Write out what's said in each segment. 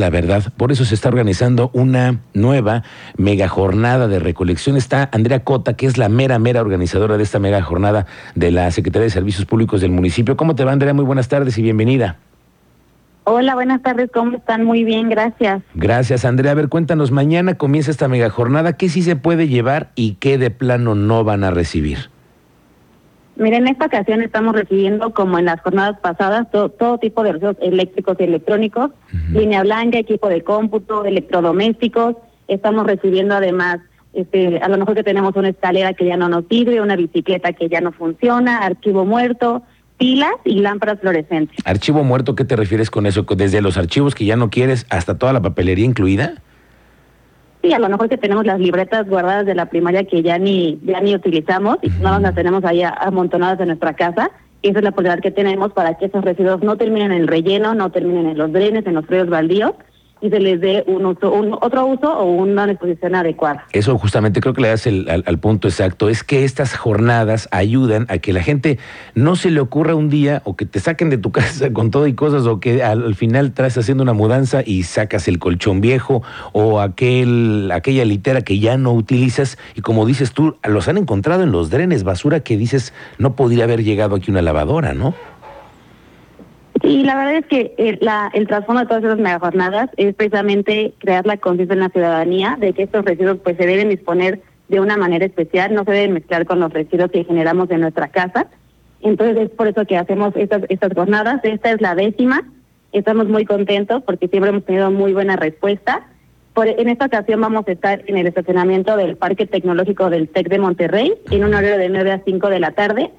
la verdad. Por eso se está organizando una nueva mega jornada de recolección. Está Andrea Cota, que es la mera, mera organizadora de esta mega jornada de la Secretaría de Servicios Públicos del municipio. ¿Cómo te va, Andrea? Muy buenas tardes y bienvenida. Hola, buenas tardes, ¿cómo están? Muy bien, gracias. Gracias, Andrea. A ver, cuéntanos, mañana comienza esta mega jornada. ¿Qué sí se puede llevar y qué de plano no van a recibir? Miren, en esta ocasión estamos recibiendo, como en las jornadas pasadas, todo tipo de residuos eléctricos y electrónicos, línea blanca, equipo de cómputo, electrodomésticos. Estamos recibiendo además, este, a lo mejor que tenemos una escalera que ya no nos sirve, una bicicleta que ya no funciona, archivo muerto, pilas y lámparas fluorescentes. ¿Archivo muerto qué te refieres con eso? ¿Desde los archivos que ya no quieres hasta toda la papelería incluida? Sí, a lo mejor que tenemos las libretas guardadas de la primaria que ya ni ya ni utilizamos y nada las tenemos ahí amontonadas en nuestra casa. esa es la posibilidad que tenemos para que esos residuos no terminen en el relleno, no terminen en los drenes, en los fríos baldíos y se les dé un, otro uso o una disposición adecuada. Eso justamente creo que le das el, al, punto exacto, es que estas jornadas ayudan a que la gente no se le ocurra un día o que te saquen de tu casa con todo y cosas o que al, final estás haciendo una mudanza y sacas el colchón viejo o aquel, aquella litera que ya no utilizas y como dices tú, los han encontrado en los drenes, basura que dices no podría haber llegado aquí una lavadora, ¿no? Y la verdad es que el, la, trasfondo de todas esas megajornadas es precisamente crear la conciencia en la ciudadanía de que estos residuos pues se deben disponer de una manera especial, no se deben mezclar con los residuos que generamos en nuestra casa. Entonces es por eso que hacemos estas, estas jornadas. Esta es la décima. Estamos muy contentos porque siempre hemos tenido muy buena respuesta. En esta ocasión vamos a estar en el estacionamiento del Parque Tecnológico del TEC de Monterrey en un horario de 9 a 5 de la tarde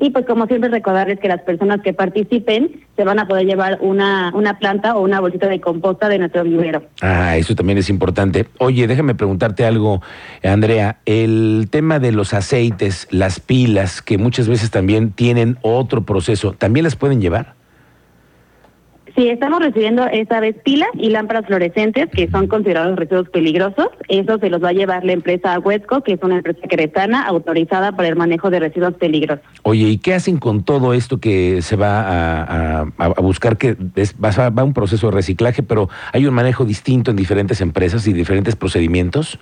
y pues como siempre recordarles que las personas que participen se van a poder llevar una, una planta o una bolsita de composta de nuestro vivero. Ah, eso también es importante. Oye, déjame preguntarte algo, Andrea. El tema de los aceites, las pilas, que muchas veces también tienen otro proceso, ¿también las pueden llevar? Sí, estamos recibiendo esta vez pilas y lámparas fluorescentes que son considerados residuos peligrosos. Eso se los va a llevar la empresa Huesco, que es una empresa queretana autorizada para el manejo de residuos peligrosos. Oye, ¿y qué hacen con todo esto que se va a, buscar? Que va, va un proceso de reciclaje, pero hay un manejo distinto en diferentes empresas y diferentes procedimientos.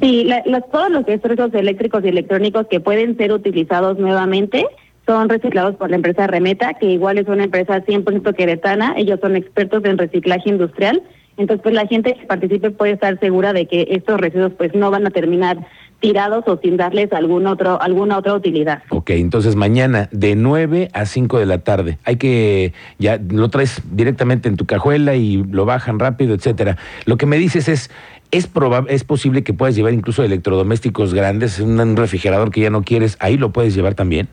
Sí, todos los residuos eléctricos y electrónicos que pueden ser utilizados nuevamente son reciclados por la empresa Remeta, que igual es una empresa 100% queretana, ellos son expertos en reciclaje industrial, entonces pues la gente que participe puede estar segura de que estos residuos pues no van a terminar tirados o sin darles algún otro, alguna otra utilidad. Ok, entonces mañana de 9 a 5 de la tarde, hay que, ya lo traes directamente en tu cajuela y lo bajan rápido, etcétera. Lo que me dices es, es, probable, es posible que puedas llevar incluso electrodomésticos grandes, un refrigerador que ya no quieres, ahí lo puedes llevar también.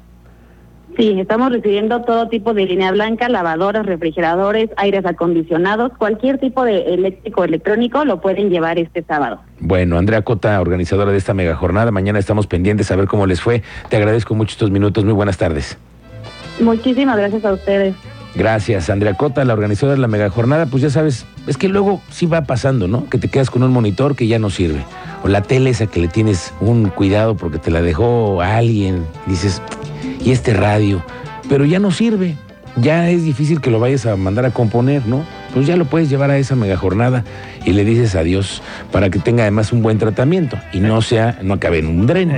Sí, estamos recibiendo todo tipo de línea blanca, lavadoras, refrigeradores, aires acondicionados, cualquier tipo de eléctrico electrónico lo pueden llevar este sábado. Bueno, Andrea Cota, organizadora de esta mega jornada, mañana estamos pendientes a ver cómo les fue. Te agradezco mucho estos minutos, muy buenas tardes. Muchísimas gracias a ustedes. Gracias, Andrea Cota, la organizadora de la mega jornada. Pues ya sabes, es que luego sí va pasando, ¿no? Que te quedas con un monitor que ya no sirve. O la tele esa que le tienes un cuidado porque te la dejó alguien. Dices, y este radio, pero ya no sirve. Ya es difícil que lo vayas a mandar a componer, ¿no? Pues ya lo puedes llevar a esa mega jornada y le dices adiós para que tenga además un buen tratamiento y no sea, no acabe en un dren.